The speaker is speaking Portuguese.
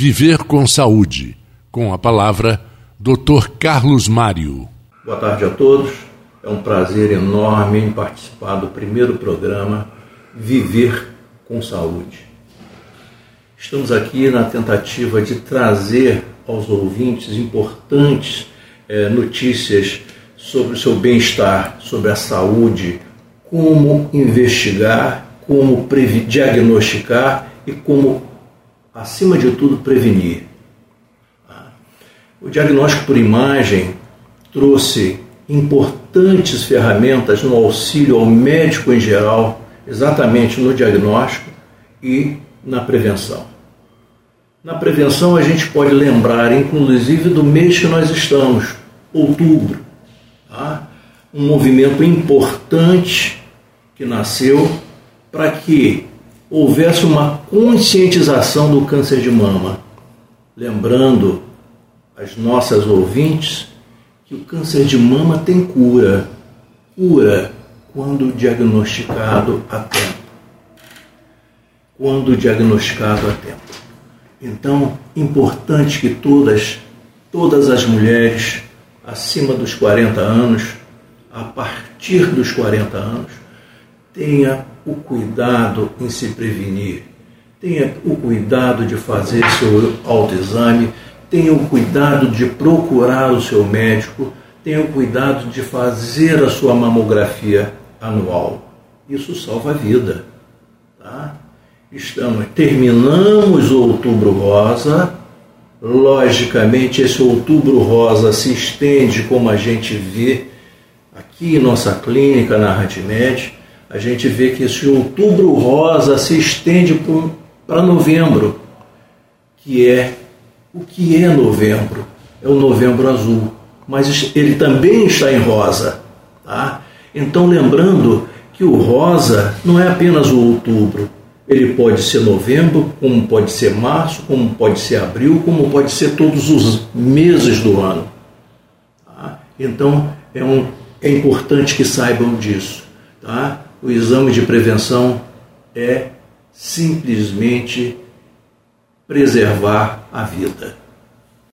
Viver com Saúde, com a palavra Dr. Carlos Mário. Boa tarde a todos. É um prazer enorme participar do primeiro programa Viver com Saúde. Estamos aqui na tentativa de trazer aos ouvintes importantes é, notícias sobre o seu bem-estar, sobre a saúde, como investigar, como diagnosticar e como, acima de tudo, prevenir. O diagnóstico por imagem trouxe importantes ferramentas no auxílio ao médico em geral, exatamente no diagnóstico e na prevenção. Na prevenção, a gente pode lembrar, inclusive, do mês que nós estamos, outubro. Tá? Um movimento importante que nasceu para que houvesse uma conscientização do câncer de mama. Lembrando as nossas ouvintes que o câncer de mama tem cura. Cura quando diagnosticado a tempo. Quando diagnosticado a tempo. Então, importante que todas, todas as mulheres acima dos 40 anos, a partir dos 40 anos, tenha o cuidado em se prevenir, tenha o cuidado de fazer seu autoexame, tenha o cuidado de procurar o seu médico, tenha o cuidado de fazer a sua mamografia anual. Isso salva a vida. Tá? Estamos, terminamos o outubro rosa. Logicamente, esse outubro rosa se estende, como a gente vê aqui em nossa clínica, na Radmed. A gente vê que esse outubro rosa se estende para novembro, que é o que é novembro? É o novembro azul, mas ele também está em rosa. Tá? Então, lembrando que o rosa não é apenas o outubro, ele pode ser novembro, como pode ser março, como pode ser abril, como pode ser todos os meses do ano. Tá? Então, é, um, é importante que saibam disso. Tá? O exame de prevenção é simplesmente preservar a vida.